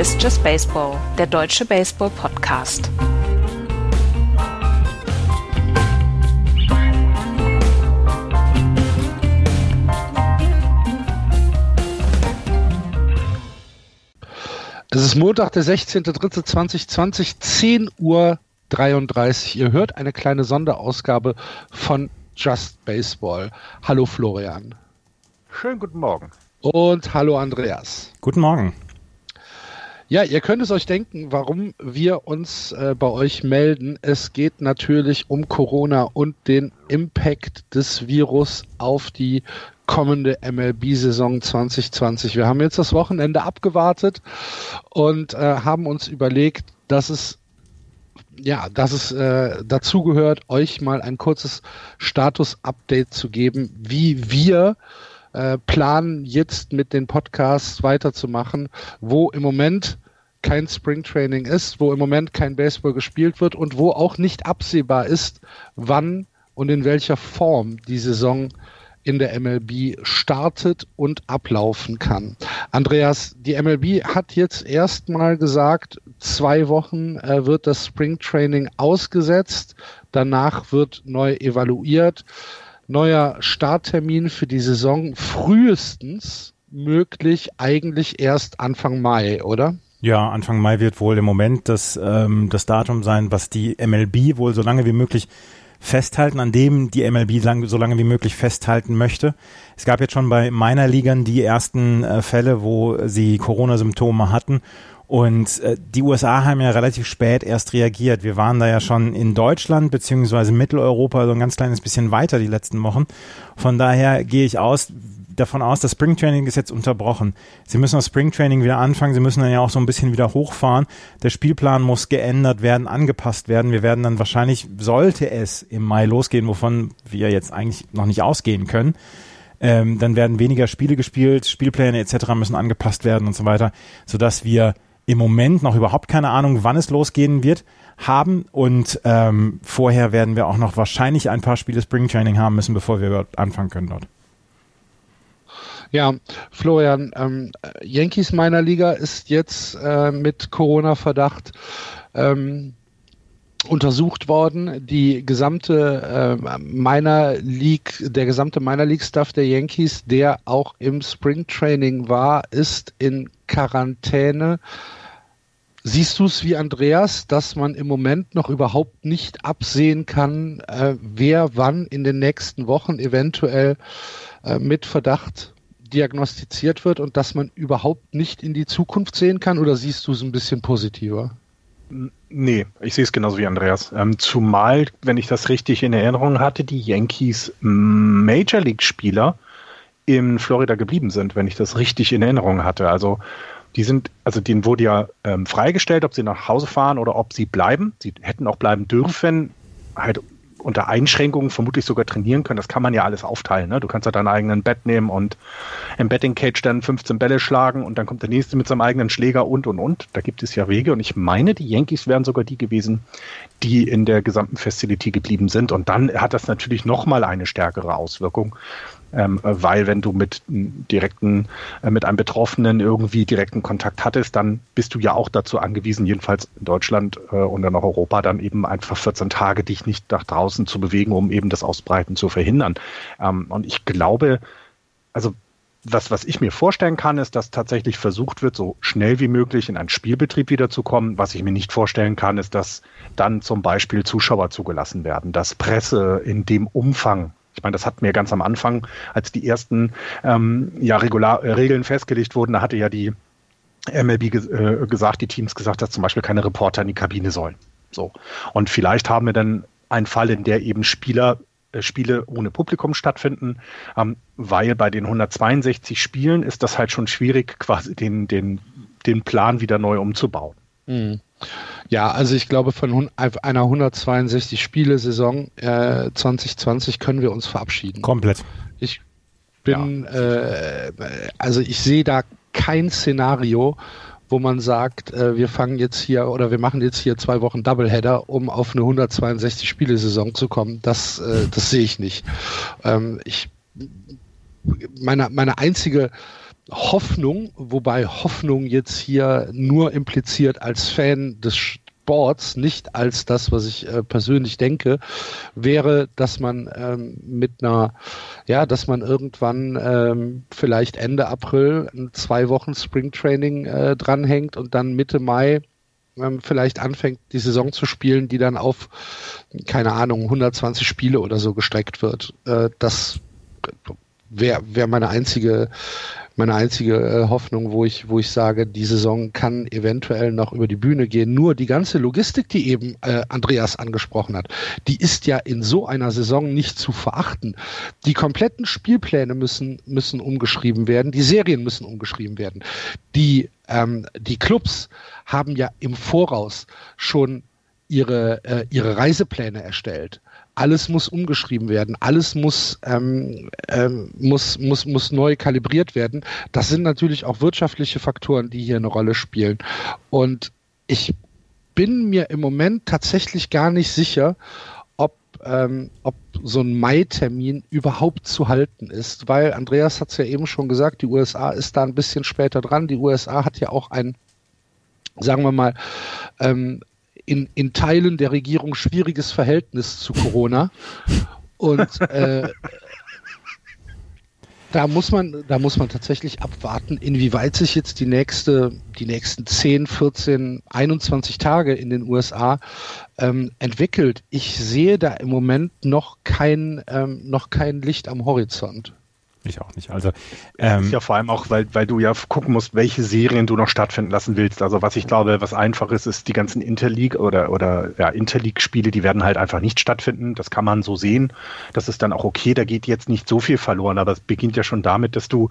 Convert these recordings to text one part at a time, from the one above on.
Ist Just Baseball, der deutsche Baseball-Podcast. Es ist Montag, der 16.03.2020, 10 Uhr 33. Ihr hört eine kleine Sonderausgabe von Just Baseball. Hallo Florian. Schönen guten Morgen. Und hallo Andreas. Guten Morgen. Ja, ihr könnt es euch denken, warum wir uns äh, bei euch melden. Es geht natürlich um Corona und den Impact des Virus auf die kommende MLB-Saison 2020. Wir haben jetzt das Wochenende abgewartet und äh, haben uns überlegt, dass es ja, dass es äh, dazu gehört, euch mal ein kurzes Status-Update zu geben, wie wir äh, planen, jetzt mit den Podcasts weiterzumachen, wo im Moment kein Springtraining ist, wo im Moment kein Baseball gespielt wird und wo auch nicht absehbar ist, wann und in welcher Form die Saison in der MLB startet und ablaufen kann. Andreas, die MLB hat jetzt erstmal gesagt, zwei Wochen äh, wird das Springtraining ausgesetzt, danach wird neu evaluiert. Neuer Starttermin für die Saison frühestens möglich eigentlich erst Anfang Mai, oder? Ja, Anfang Mai wird wohl im Moment das, ähm, das Datum sein, was die MLB wohl so lange wie möglich festhalten, an dem die MLB lang, so lange wie möglich festhalten möchte. Es gab jetzt schon bei meiner Ligern die ersten äh, Fälle, wo sie Corona-Symptome hatten. Und äh, die USA haben ja relativ spät erst reagiert. Wir waren da ja schon in Deutschland beziehungsweise Mitteleuropa so ein ganz kleines bisschen weiter die letzten Wochen. Von daher gehe ich aus, davon aus, das Springtraining ist jetzt unterbrochen. Sie müssen das Springtraining wieder anfangen, sie müssen dann ja auch so ein bisschen wieder hochfahren. Der Spielplan muss geändert werden, angepasst werden. Wir werden dann wahrscheinlich, sollte es im Mai losgehen, wovon wir jetzt eigentlich noch nicht ausgehen können, ähm, dann werden weniger Spiele gespielt, Spielpläne etc. müssen angepasst werden und so weiter, sodass wir im Moment noch überhaupt keine Ahnung, wann es losgehen wird, haben und ähm, vorher werden wir auch noch wahrscheinlich ein paar Spiele Springtraining haben müssen, bevor wir anfangen können dort. Ja, Florian, ähm, Yankees meiner Liga ist jetzt äh, mit Corona-Verdacht ähm, untersucht worden. Die gesamte äh, Minor League, der gesamte Minor League Staff der Yankees, der auch im Spring Training war, ist in Quarantäne. Siehst du es wie Andreas, dass man im Moment noch überhaupt nicht absehen kann, äh, wer wann in den nächsten Wochen eventuell äh, mit Verdacht diagnostiziert wird und dass man überhaupt nicht in die Zukunft sehen kann? Oder siehst du es ein bisschen positiver? Nee, ich sehe es genauso wie Andreas. Ähm, zumal, wenn ich das richtig in Erinnerung hatte, die Yankees Major League-Spieler in Florida geblieben sind, wenn ich das richtig in Erinnerung hatte. Also die sind, also denen wurde ja ähm, freigestellt, ob sie nach Hause fahren oder ob sie bleiben. Sie hätten auch bleiben dürfen, halt unter Einschränkungen vermutlich sogar trainieren können. Das kann man ja alles aufteilen. Ne? Du kannst ja deinen eigenen Bett nehmen und im Betting Cage dann 15 Bälle schlagen und dann kommt der nächste mit seinem eigenen Schläger und und und. Da gibt es ja Wege und ich meine, die Yankees wären sogar die gewesen, die in der gesamten Facility geblieben sind. Und dann hat das natürlich nochmal eine stärkere Auswirkung, ähm, weil wenn du mit direkten, äh, mit einem Betroffenen irgendwie direkten Kontakt hattest, dann bist du ja auch dazu angewiesen, jedenfalls in Deutschland äh, und dann auch Europa, dann eben einfach 14 Tage dich nicht nach draußen zu bewegen, um eben das Ausbreiten zu verhindern. Ähm, und ich glaube, also was, was ich mir vorstellen kann, ist, dass tatsächlich versucht wird, so schnell wie möglich in einen Spielbetrieb wiederzukommen. Was ich mir nicht vorstellen kann, ist, dass dann zum Beispiel Zuschauer zugelassen werden, dass Presse in dem Umfang ich meine, das hatten wir ganz am Anfang, als die ersten ähm, ja, Regular äh, Regeln festgelegt wurden, da hatte ja die MLB ge äh, gesagt, die Teams gesagt, dass zum Beispiel keine Reporter in die Kabine sollen. So. Und vielleicht haben wir dann einen Fall, in der eben Spieler äh, Spiele ohne Publikum stattfinden, ähm, weil bei den 162 Spielen ist das halt schon schwierig, quasi den, den, den Plan wieder neu umzubauen. Mhm. Ja, also ich glaube, von einer 162 Spiele-Saison äh, 2020 können wir uns verabschieden. Komplett. Ich bin, ja. äh, also ich sehe da kein Szenario, wo man sagt, äh, wir fangen jetzt hier oder wir machen jetzt hier zwei Wochen Doubleheader, um auf eine 162 Spiele-Saison zu kommen. Das, äh, das sehe ich nicht. Ähm, ich, meine, meine einzige Hoffnung, wobei Hoffnung jetzt hier nur impliziert als Fan des Sports, nicht als das, was ich äh, persönlich denke, wäre, dass man ähm, mit einer, ja, dass man irgendwann ähm, vielleicht Ende April zwei Wochen Springtraining äh, dranhängt und dann Mitte Mai ähm, vielleicht anfängt, die Saison zu spielen, die dann auf, keine Ahnung, 120 Spiele oder so gestreckt wird. Äh, das wäre wär meine einzige meine einzige äh, Hoffnung, wo ich, wo ich sage, die Saison kann eventuell noch über die Bühne gehen. Nur die ganze Logistik, die eben äh, Andreas angesprochen hat, die ist ja in so einer Saison nicht zu verachten. Die kompletten Spielpläne müssen, müssen umgeschrieben werden, die Serien müssen umgeschrieben werden. Die, ähm, die Clubs haben ja im Voraus schon ihre, äh, ihre Reisepläne erstellt alles muss umgeschrieben werden, alles muss, ähm, ähm, muss, muss, muss neu kalibriert werden. Das sind natürlich auch wirtschaftliche Faktoren, die hier eine Rolle spielen. Und ich bin mir im Moment tatsächlich gar nicht sicher, ob, ähm, ob so ein Mai-Termin überhaupt zu halten ist, weil Andreas hat es ja eben schon gesagt, die USA ist da ein bisschen später dran. Die USA hat ja auch ein sagen wir mal, ähm, in, in Teilen der Regierung schwieriges Verhältnis zu Corona. Und äh, da muss man, da muss man tatsächlich abwarten, inwieweit sich jetzt die nächste, die nächsten 10, 14, 21 Tage in den USA ähm, entwickelt. Ich sehe da im Moment noch kein, ähm, noch kein Licht am Horizont. Ich auch nicht. Also ähm, ja vor allem auch, weil, weil du ja gucken musst, welche Serien du noch stattfinden lassen willst. Also was ich glaube, was einfach ist, ist die ganzen Interleague oder oder ja Interleague-Spiele, die werden halt einfach nicht stattfinden. Das kann man so sehen. Das ist dann auch okay. Da geht jetzt nicht so viel verloren, aber es beginnt ja schon damit, dass du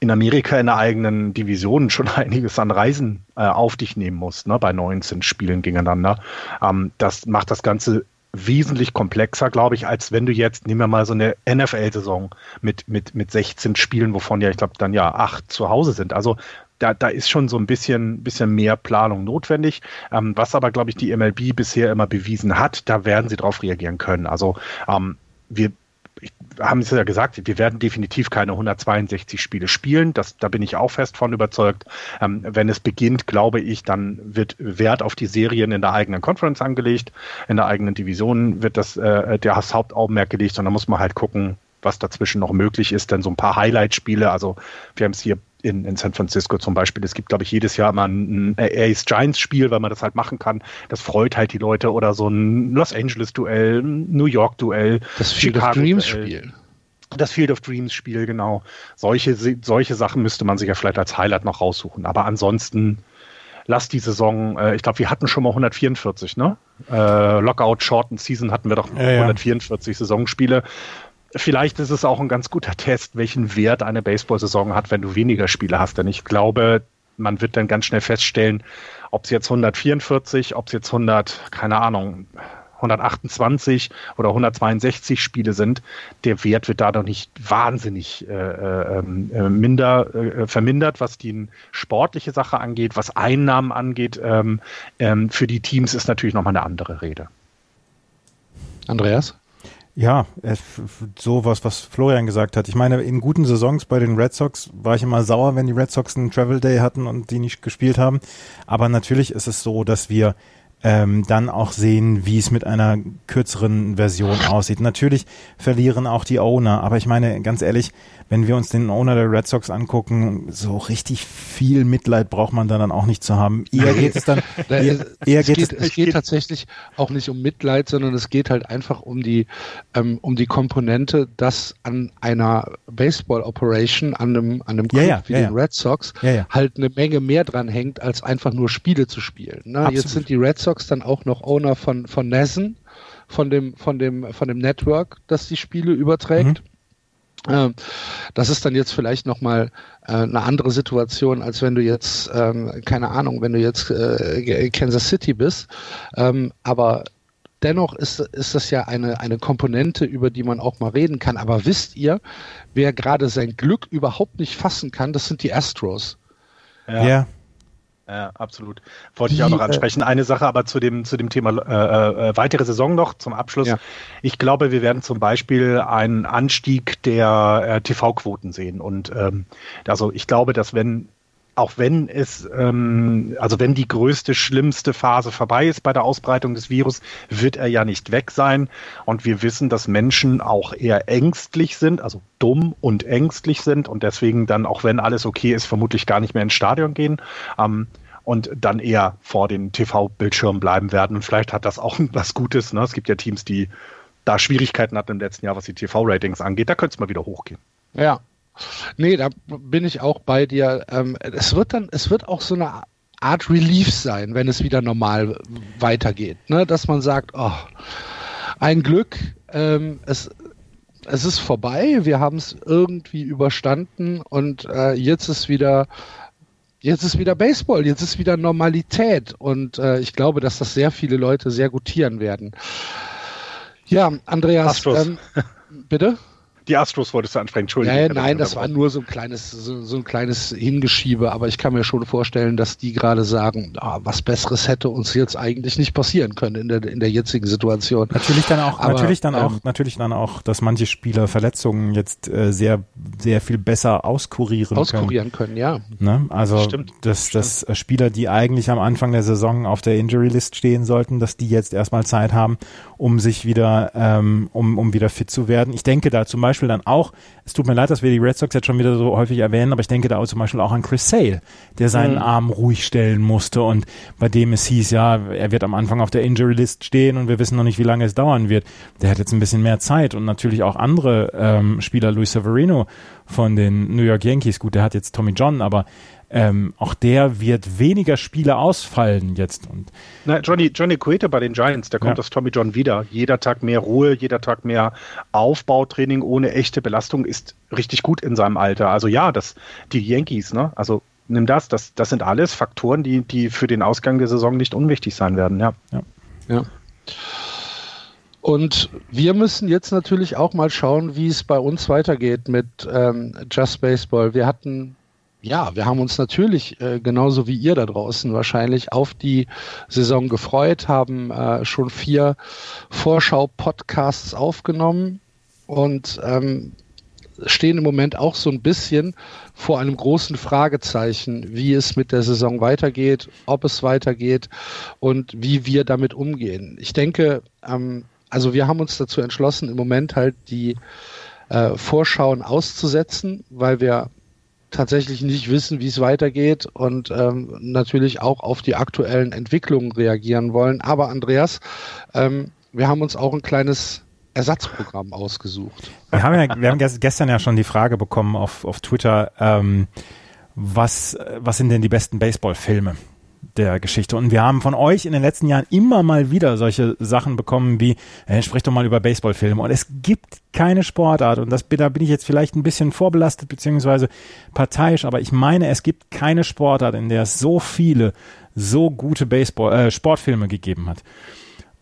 in Amerika in der eigenen Division schon einiges an Reisen äh, auf dich nehmen musst, ne? Bei 19 Spielen gegeneinander. Ähm, das macht das Ganze wesentlich komplexer, glaube ich, als wenn du jetzt, nehmen wir mal so eine NFL-Saison mit, mit, mit 16 Spielen, wovon ja, ich glaube, dann ja acht zu Hause sind. Also da, da ist schon so ein bisschen, bisschen mehr Planung notwendig. Ähm, was aber, glaube ich, die MLB bisher immer bewiesen hat, da werden sie darauf reagieren können. Also ähm, wir, haben es ja gesagt, wir werden definitiv keine 162 Spiele spielen. Das, da bin ich auch fest von überzeugt. Ähm, wenn es beginnt, glaube ich, dann wird Wert auf die Serien in der eigenen Conference angelegt. In der eigenen Division wird das, äh, der Hauptaugenmerk gelegt und da muss man halt gucken, was dazwischen noch möglich ist. Denn so ein paar Highlight-Spiele, also wir haben es hier in, in San Francisco zum Beispiel. Es gibt, glaube ich, jedes Jahr mal ein, Ace Giants Spiel, weil man das halt machen kann. Das freut halt die Leute oder so ein Los Angeles Duell, New York Duell, das Field Chicago of Dreams Spiel. Das Field of Dreams Spiel, genau. Solche, solche Sachen müsste man sich ja vielleicht als Highlight noch raussuchen. Aber ansonsten lass die Saison, äh, ich glaube, wir hatten schon mal 144, ne? Äh, Lockout Shortened Season hatten wir doch ja, 144 ja. Saisonspiele vielleicht ist es auch ein ganz guter Test, welchen Wert eine Baseball-Saison hat, wenn du weniger Spiele hast. Denn ich glaube, man wird dann ganz schnell feststellen, ob es jetzt 144, ob es jetzt 100, keine Ahnung, 128 oder 162 Spiele sind, der Wert wird dadurch nicht wahnsinnig äh, äh, ähm, äh, minder äh, vermindert, was die sportliche Sache angeht, was Einnahmen angeht. Ähm, ähm, für die Teams ist natürlich nochmal eine andere Rede. Andreas? Ja, so was, was Florian gesagt hat. Ich meine, in guten Saisons bei den Red Sox war ich immer sauer, wenn die Red Sox einen Travel Day hatten und die nicht gespielt haben. Aber natürlich ist es so, dass wir ähm, dann auch sehen, wie es mit einer kürzeren Version aussieht. Natürlich verlieren auch die Owner, aber ich meine, ganz ehrlich, wenn wir uns den Owner der Red Sox angucken, so richtig viel Mitleid braucht man dann auch nicht zu haben. Eher geht es dann, eher, eher es geht, geht es, es geht tatsächlich auch nicht um Mitleid, sondern es geht halt einfach um die, ähm, um die Komponente, dass an einer Baseball Operation, an einem, an einem Club ja, ja, wie ja, den Red Sox, halt eine Menge mehr dran hängt, als einfach nur Spiele zu spielen. Ne? Jetzt sind die Red Sox dann auch noch Owner von, von Nessen, von dem, von dem, von dem Network, das die Spiele überträgt. Mhm. Ähm, das ist dann jetzt vielleicht nochmal äh, eine andere Situation, als wenn du jetzt, ähm, keine Ahnung, wenn du jetzt äh, Kansas City bist. Ähm, aber dennoch ist, ist das ja eine, eine Komponente, über die man auch mal reden kann. Aber wisst ihr, wer gerade sein Glück überhaupt nicht fassen kann, das sind die Astros. Ja. ja. Ja, absolut. Wollte ich auch noch äh, ansprechen. Eine Sache aber zu dem, zu dem Thema äh, äh, weitere Saison noch zum Abschluss. Ja. Ich glaube, wir werden zum Beispiel einen Anstieg der äh, TV-Quoten sehen. Und ähm, also ich glaube, dass wenn auch wenn es, ähm, also wenn die größte, schlimmste Phase vorbei ist bei der Ausbreitung des Virus, wird er ja nicht weg sein. Und wir wissen, dass Menschen auch eher ängstlich sind, also dumm und ängstlich sind und deswegen dann, auch wenn alles okay ist, vermutlich gar nicht mehr ins Stadion gehen. Ähm, und dann eher vor den TV-Bildschirmen bleiben werden. Und vielleicht hat das auch was Gutes. Ne? Es gibt ja Teams, die da Schwierigkeiten hatten im letzten Jahr, was die TV-Ratings angeht. Da könnte es mal wieder hochgehen. Ja, Nee, da bin ich auch bei dir. Ähm, es wird dann, es wird auch so eine Art Relief sein, wenn es wieder normal weitergeht. Ne? Dass man sagt, oh, ein Glück, ähm, es, es ist vorbei, wir haben es irgendwie überstanden und äh, jetzt ist wieder jetzt ist wieder Baseball, jetzt ist wieder Normalität und äh, ich glaube, dass das sehr viele Leute sehr gutieren werden. Ja, Andreas, ähm, bitte? Die Astros wolltest du ansprechen, Entschuldigung. Ja, nein, das war nur so ein kleines, so, so, ein kleines Hingeschiebe, aber ich kann mir schon vorstellen, dass die gerade sagen, ah, was Besseres hätte uns jetzt eigentlich nicht passieren können in der, in der jetzigen Situation. Natürlich dann auch, aber, natürlich dann ähm, auch, natürlich dann auch, dass manche Spieler Verletzungen jetzt äh, sehr, sehr viel besser auskurieren, auskurieren können. können ja. Ne? Also, Stimmt. dass, dass Stimmt. Spieler, die eigentlich am Anfang der Saison auf der Injury List stehen sollten, dass die jetzt erstmal Zeit haben, um sich wieder, ähm, um, um wieder fit zu werden. Ich denke da zum Beispiel Beispiel dann auch, es tut mir leid, dass wir die Red Sox jetzt schon wieder so häufig erwähnen, aber ich denke da auch zum Beispiel auch an Chris Sale, der seinen mhm. Arm ruhig stellen musste und bei dem es hieß, ja, er wird am Anfang auf der Injury List stehen und wir wissen noch nicht, wie lange es dauern wird. Der hat jetzt ein bisschen mehr Zeit und natürlich auch andere ähm, Spieler, Luis Severino von den New York Yankees, gut, der hat jetzt Tommy John, aber ähm, auch der wird weniger Spiele ausfallen jetzt. Und Na, Johnny, Johnny Cueto bei den Giants, der kommt ja. aus Tommy John wieder. Jeder Tag mehr Ruhe, jeder Tag mehr Aufbautraining ohne echte Belastung ist richtig gut in seinem Alter. Also ja, das, die Yankees, ne? Also nimm das, das, das sind alles Faktoren, die, die für den Ausgang der Saison nicht unwichtig sein werden, ja. Ja. ja. Und wir müssen jetzt natürlich auch mal schauen, wie es bei uns weitergeht mit ähm, Just Baseball. Wir hatten ja, wir haben uns natürlich äh, genauso wie ihr da draußen wahrscheinlich auf die Saison gefreut, haben äh, schon vier Vorschau-Podcasts aufgenommen und ähm, stehen im Moment auch so ein bisschen vor einem großen Fragezeichen, wie es mit der Saison weitergeht, ob es weitergeht und wie wir damit umgehen. Ich denke, ähm, also wir haben uns dazu entschlossen, im Moment halt die äh, Vorschauen auszusetzen, weil wir tatsächlich nicht wissen, wie es weitergeht und ähm, natürlich auch auf die aktuellen Entwicklungen reagieren wollen. Aber Andreas, ähm, wir haben uns auch ein kleines Ersatzprogramm ausgesucht. Wir haben ja, wir haben gestern ja schon die Frage bekommen auf, auf Twitter, ähm, was, was sind denn die besten Baseballfilme? Der Geschichte. Und wir haben von euch in den letzten Jahren immer mal wieder solche Sachen bekommen wie, hey, sprich doch mal über Baseballfilme. Und es gibt keine Sportart, und das, da bin ich jetzt vielleicht ein bisschen vorbelastet, beziehungsweise parteiisch, aber ich meine, es gibt keine Sportart, in der es so viele, so gute Baseball, äh, Sportfilme gegeben hat.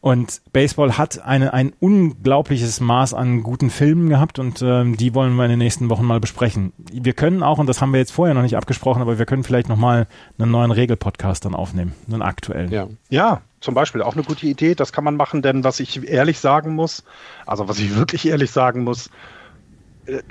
Und Baseball hat eine, ein unglaubliches Maß an guten Filmen gehabt und ähm, die wollen wir in den nächsten Wochen mal besprechen. Wir können auch, und das haben wir jetzt vorher noch nicht abgesprochen, aber wir können vielleicht nochmal einen neuen Regelpodcast dann aufnehmen, einen aktuellen. Ja. ja, zum Beispiel auch eine gute Idee, das kann man machen, denn was ich ehrlich sagen muss, also was ich wirklich ehrlich sagen muss,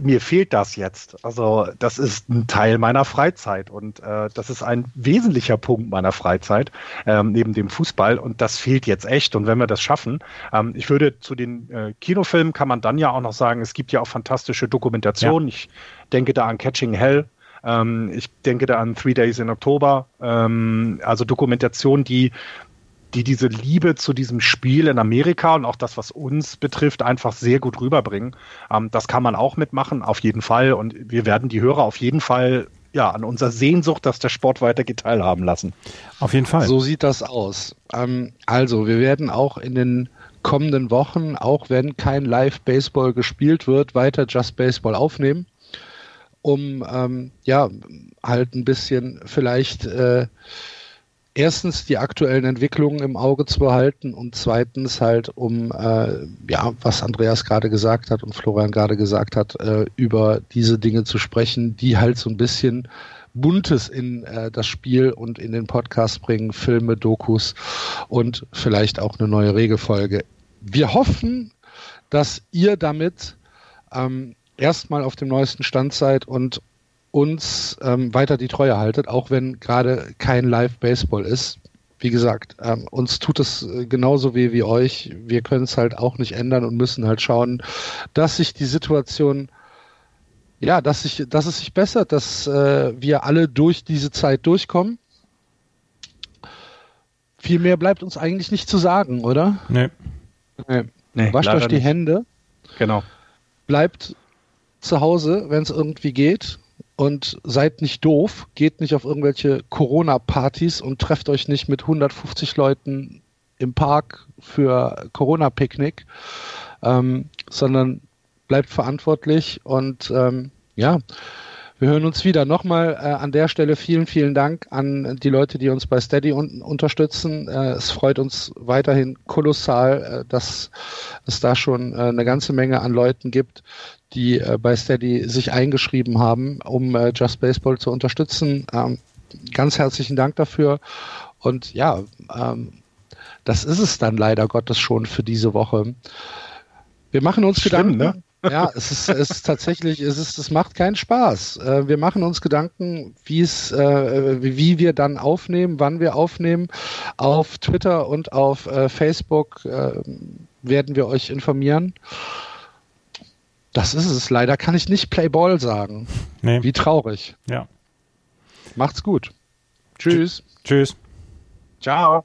mir fehlt das jetzt. Also das ist ein Teil meiner Freizeit und äh, das ist ein wesentlicher Punkt meiner Freizeit ähm, neben dem Fußball und das fehlt jetzt echt. Und wenn wir das schaffen, ähm, ich würde zu den äh, Kinofilmen kann man dann ja auch noch sagen, es gibt ja auch fantastische Dokumentationen. Ja. Ich denke da an Catching Hell. Ähm, ich denke da an Three Days in October. Ähm, also Dokumentationen, die die diese Liebe zu diesem Spiel in Amerika und auch das, was uns betrifft, einfach sehr gut rüberbringen. Ähm, das kann man auch mitmachen, auf jeden Fall. Und wir werden die Hörer auf jeden Fall ja, an unserer Sehnsucht, dass der Sport weitergeht, teilhaben lassen. Auf jeden Fall. So sieht das aus. Ähm, also, wir werden auch in den kommenden Wochen, auch wenn kein Live-Baseball gespielt wird, weiter Just Baseball aufnehmen, um ähm, ja halt ein bisschen vielleicht äh, erstens die aktuellen Entwicklungen im Auge zu behalten und zweitens halt um, äh, ja, was Andreas gerade gesagt hat und Florian gerade gesagt hat, äh, über diese Dinge zu sprechen, die halt so ein bisschen Buntes in äh, das Spiel und in den Podcast bringen, Filme, Dokus und vielleicht auch eine neue Regelfolge. Wir hoffen, dass ihr damit ähm, erstmal auf dem neuesten Stand seid und uns ähm, weiter die Treue haltet, auch wenn gerade kein Live-Baseball ist. Wie gesagt, ähm, uns tut es äh, genauso weh wie euch. Wir können es halt auch nicht ändern und müssen halt schauen, dass sich die Situation, ja, dass, sich, dass es sich bessert, dass äh, wir alle durch diese Zeit durchkommen. Viel mehr bleibt uns eigentlich nicht zu sagen, oder? Nee. nee. nee Wascht euch die nicht. Hände. Genau. Bleibt zu Hause, wenn es irgendwie geht und seid nicht doof, geht nicht auf irgendwelche Corona-Partys und trefft euch nicht mit 150 Leuten im Park für Corona-Picknick, ähm, sondern bleibt verantwortlich und ähm, ja, wir hören uns wieder. Nochmal äh, an der Stelle vielen, vielen Dank an die Leute, die uns bei Steady un unterstützen. Äh, es freut uns weiterhin kolossal, äh, dass es da schon äh, eine ganze Menge an Leuten gibt, die äh, bei Steady sich eingeschrieben haben, um äh, Just Baseball zu unterstützen. Ähm, ganz herzlichen Dank dafür. Und ja, ähm, das ist es dann leider Gottes schon für diese Woche. Wir machen uns Schlimm, Gedanken. Ne? Ja, es ist, es ist tatsächlich, es ist, es macht keinen Spaß. Äh, wir machen uns Gedanken, wie es, äh, wie wir dann aufnehmen, wann wir aufnehmen. Auf Twitter und auf äh, Facebook äh, werden wir euch informieren. Das ist es. Leider kann ich nicht Playball sagen. Nee. Wie traurig. Ja. Macht's gut. Tschüss. Tschüss. Ciao.